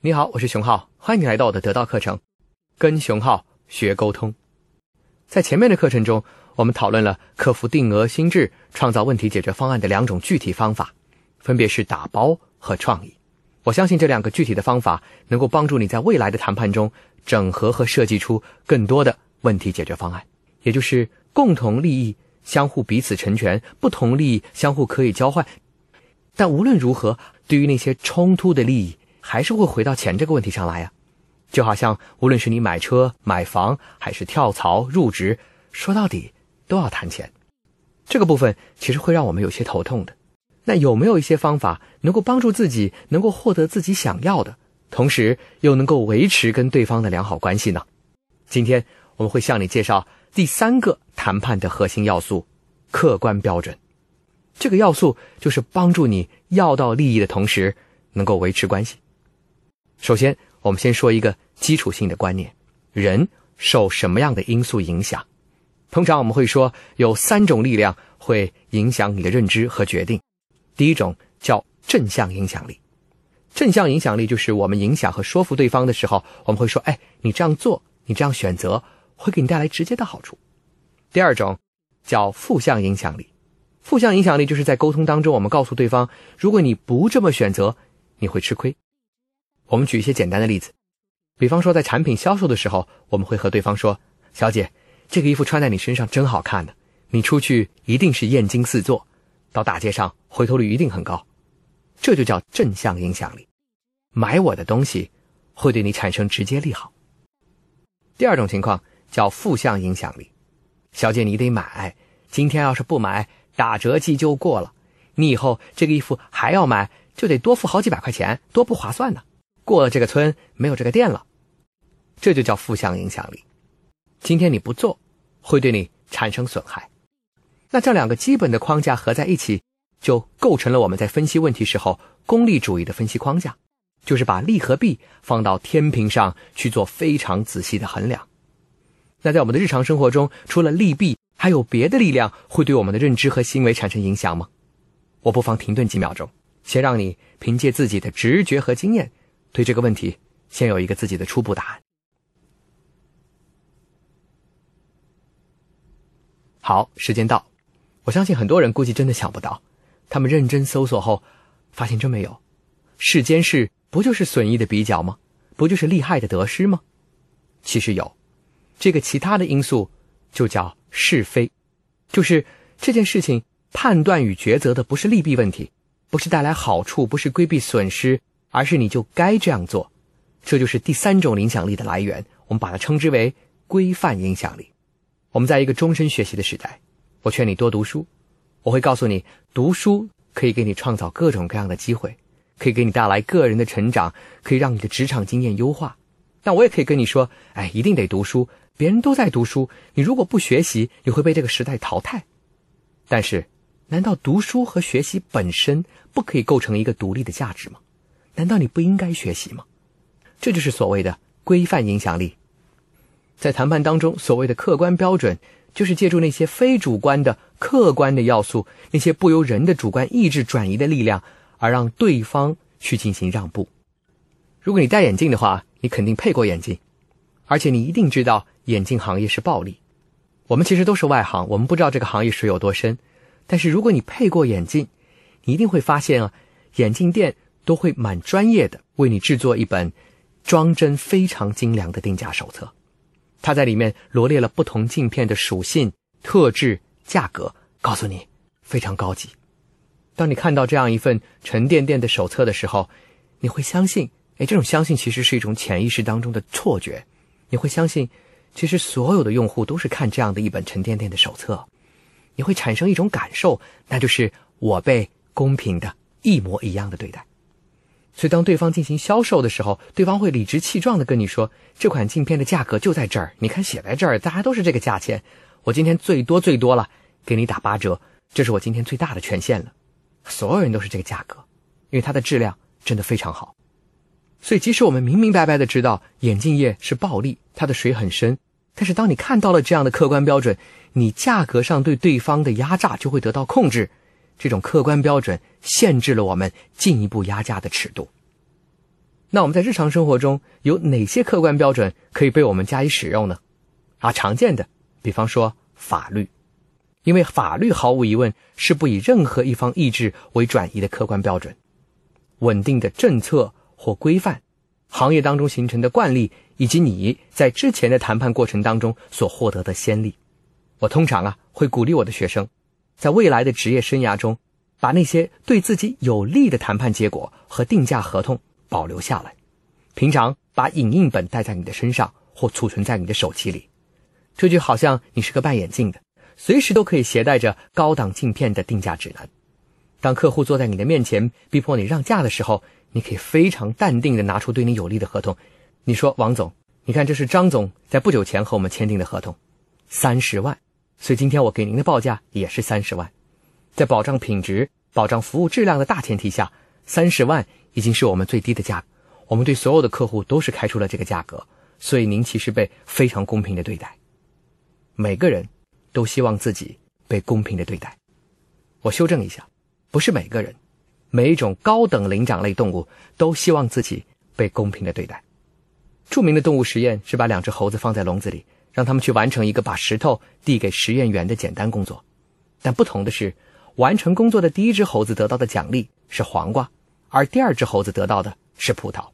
你好，我是熊浩，欢迎你来到我的得到课程，跟熊浩学沟通。在前面的课程中，我们讨论了克服定额心智、创造问题解决方案的两种具体方法，分别是打包和创意。我相信这两个具体的方法能够帮助你在未来的谈判中整合和设计出更多的问题解决方案，也就是共同利益相互彼此成全，不同利益相互可以交换。但无论如何，对于那些冲突的利益，还是会回到钱这个问题上来呀，就好像无论是你买车、买房，还是跳槽、入职，说到底都要谈钱。这个部分其实会让我们有些头痛的。那有没有一些方法能够帮助自己能够获得自己想要的，同时又能够维持跟对方的良好关系呢？今天我们会向你介绍第三个谈判的核心要素——客观标准。这个要素就是帮助你要到利益的同时，能够维持关系。首先，我们先说一个基础性的观念：人受什么样的因素影响？通常我们会说有三种力量会影响你的认知和决定。第一种叫正向影响力，正向影响力就是我们影响和说服对方的时候，我们会说：“哎，你这样做，你这样选择，会给你带来直接的好处。”第二种叫负向影响力，负向影响力就是在沟通当中，我们告诉对方：“如果你不这么选择，你会吃亏。”我们举一些简单的例子，比方说在产品销售的时候，我们会和对方说：“小姐，这个衣服穿在你身上真好看呢，你出去一定是艳惊四座，到大街上回头率一定很高。”这就叫正向影响力，买我的东西会对你产生直接利好。第二种情况叫负向影响力，小姐你得买，今天要是不买，打折季就过了，你以后这个衣服还要买，就得多付好几百块钱，多不划算呢。过了这个村，没有这个店了，这就叫负向影响力。今天你不做，会对你产生损害。那这两个基本的框架合在一起，就构成了我们在分析问题时候功利主义的分析框架，就是把利和弊放到天平上去做非常仔细的衡量。那在我们的日常生活中，除了利弊，还有别的力量会对我们的认知和行为产生影响吗？我不妨停顿几秒钟，先让你凭借自己的直觉和经验。对这个问题，先有一个自己的初步答案。好，时间到，我相信很多人估计真的想不到，他们认真搜索后，发现真没有。世间事不就是损益的比较吗？不就是利害的得失吗？其实有，这个其他的因素就叫是非，就是这件事情判断与抉择的不是利弊问题，不是带来好处，不是规避损失。而是你就该这样做，这就是第三种影响力的来源。我们把它称之为规范影响力。我们在一个终身学习的时代，我劝你多读书。我会告诉你，读书可以给你创造各种各样的机会，可以给你带来个人的成长，可以让你的职场经验优化。但我也可以跟你说，哎，一定得读书。别人都在读书，你如果不学习，你会被这个时代淘汰。但是，难道读书和学习本身不可以构成一个独立的价值吗？难道你不应该学习吗？这就是所谓的规范影响力。在谈判当中，所谓的客观标准，就是借助那些非主观的客观的要素，那些不由人的主观意志转移的力量，而让对方去进行让步。如果你戴眼镜的话，你肯定配过眼镜，而且你一定知道眼镜行业是暴利。我们其实都是外行，我们不知道这个行业水有多深。但是如果你配过眼镜，你一定会发现啊，眼镜店。都会蛮专业的为你制作一本装帧非常精良的定价手册，它在里面罗列了不同镜片的属性、特质、价格，告诉你非常高级。当你看到这样一份沉甸甸的手册的时候，你会相信，哎，这种相信其实是一种潜意识当中的错觉。你会相信，其实所有的用户都是看这样的一本沉甸甸的手册，你会产生一种感受，那就是我被公平的一模一样的对待。所以，当对方进行销售的时候，对方会理直气壮的跟你说：“这款镜片的价格就在这儿，你看写在这儿，大家都是这个价钱。我今天最多最多了，给你打八折，这是我今天最大的权限了。所有人都是这个价格，因为它的质量真的非常好。所以，即使我们明明白白的知道眼镜业是暴利，它的水很深，但是当你看到了这样的客观标准，你价格上对对方的压榨就会得到控制。”这种客观标准限制了我们进一步压价的尺度。那我们在日常生活中有哪些客观标准可以被我们加以使用呢？啊，常见的，比方说法律，因为法律毫无疑问是不以任何一方意志为转移的客观标准。稳定的政策或规范，行业当中形成的惯例，以及你在之前的谈判过程当中所获得的先例，我通常啊会鼓励我的学生，在未来的职业生涯中，把那些对自己有利的谈判结果和定价合同。保留下来，平常把影印本带在你的身上或储存在你的手机里，这就好像你是个戴眼镜的，随时都可以携带着高档镜片的定价指南。当客户坐在你的面前逼迫你让价的时候，你可以非常淡定地拿出对你有利的合同。你说：“王总，你看这是张总在不久前和我们签订的合同，三十万，所以今天我给您的报价也是三十万，在保障品质、保障服务质量的大前提下，三十万。”已经是我们最低的价格，我们对所有的客户都是开出了这个价格，所以您其实被非常公平的对待。每个人都希望自己被公平的对待。我修正一下，不是每个人，每一种高等灵长类动物都希望自己被公平的对待。著名的动物实验是把两只猴子放在笼子里，让他们去完成一个把石头递给实验员的简单工作，但不同的是，完成工作的第一只猴子得到的奖励是黄瓜。而第二只猴子得到的是葡萄，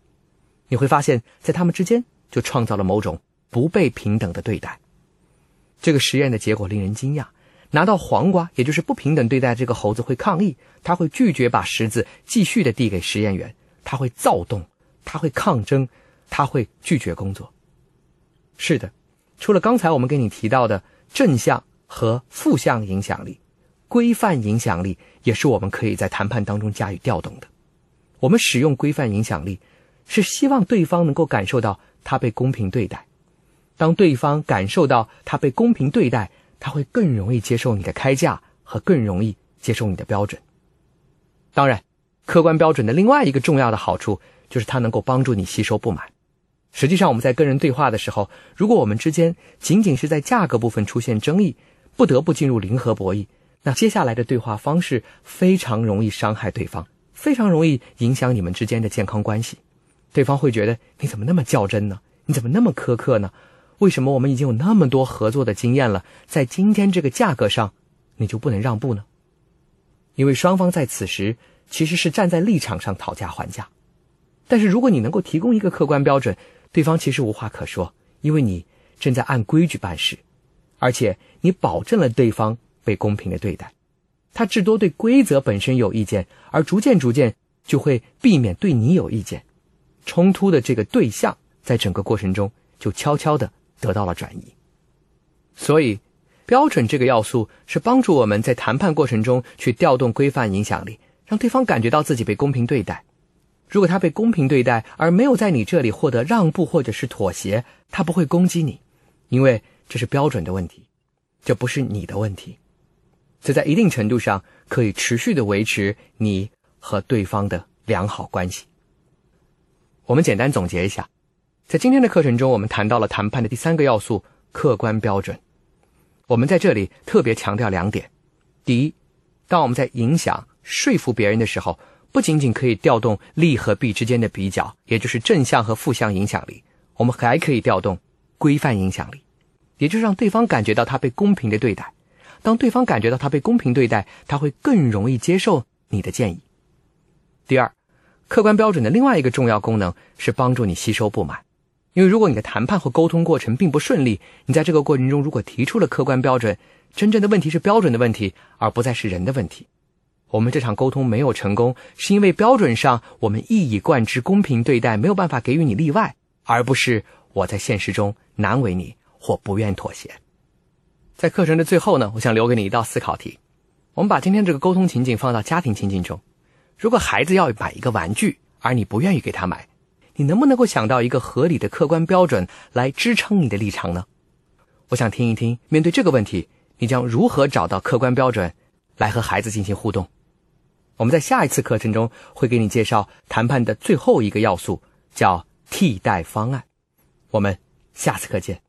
你会发现在他们之间就创造了某种不被平等的对待。这个实验的结果令人惊讶：拿到黄瓜，也就是不平等对待，这个猴子会抗议，他会拒绝把石子继续的递给实验员，他会躁动，他会抗争，他会拒绝工作。是的，除了刚才我们给你提到的正向和负向影响力，规范影响力也是我们可以在谈判当中加以调动的。我们使用规范影响力，是希望对方能够感受到他被公平对待。当对方感受到他被公平对待，他会更容易接受你的开价和更容易接受你的标准。当然，客观标准的另外一个重要的好处就是它能够帮助你吸收不满。实际上，我们在跟人对话的时候，如果我们之间仅仅是在价格部分出现争议，不得不进入零和博弈，那接下来的对话方式非常容易伤害对方。非常容易影响你们之间的健康关系，对方会觉得你怎么那么较真呢？你怎么那么苛刻呢？为什么我们已经有那么多合作的经验了，在今天这个价格上，你就不能让步呢？因为双方在此时其实是站在立场上讨价还价，但是如果你能够提供一个客观标准，对方其实无话可说，因为你正在按规矩办事，而且你保证了对方被公平的对待。他至多对规则本身有意见，而逐渐逐渐就会避免对你有意见，冲突的这个对象在整个过程中就悄悄的得到了转移。所以，标准这个要素是帮助我们在谈判过程中去调动规范影响力，让对方感觉到自己被公平对待。如果他被公平对待而没有在你这里获得让步或者是妥协，他不会攻击你，因为这是标准的问题，这不是你的问题。这在一定程度上可以持续的维持你和对方的良好关系。我们简单总结一下，在今天的课程中，我们谈到了谈判的第三个要素——客观标准。我们在这里特别强调两点：第一，当我们在影响、说服别人的时候，不仅仅可以调动利和弊之间的比较，也就是正向和负向影响力，我们还可以调动规范影响力，也就是让对方感觉到他被公平的对待。当对方感觉到他被公平对待，他会更容易接受你的建议。第二，客观标准的另外一个重要功能是帮助你吸收不满，因为如果你的谈判或沟通过程并不顺利，你在这个过程中如果提出了客观标准，真正的问题是标准的问题，而不再是人的问题。我们这场沟通没有成功，是因为标准上我们一以贯之公平对待，没有办法给予你例外，而不是我在现实中难为你或不愿妥协。在课程的最后呢，我想留给你一道思考题。我们把今天这个沟通情景放到家庭情境中，如果孩子要买一个玩具，而你不愿意给他买，你能不能够想到一个合理的客观标准来支撑你的立场呢？我想听一听，面对这个问题，你将如何找到客观标准来和孩子进行互动？我们在下一次课程中会给你介绍谈判的最后一个要素，叫替代方案。我们下次课见。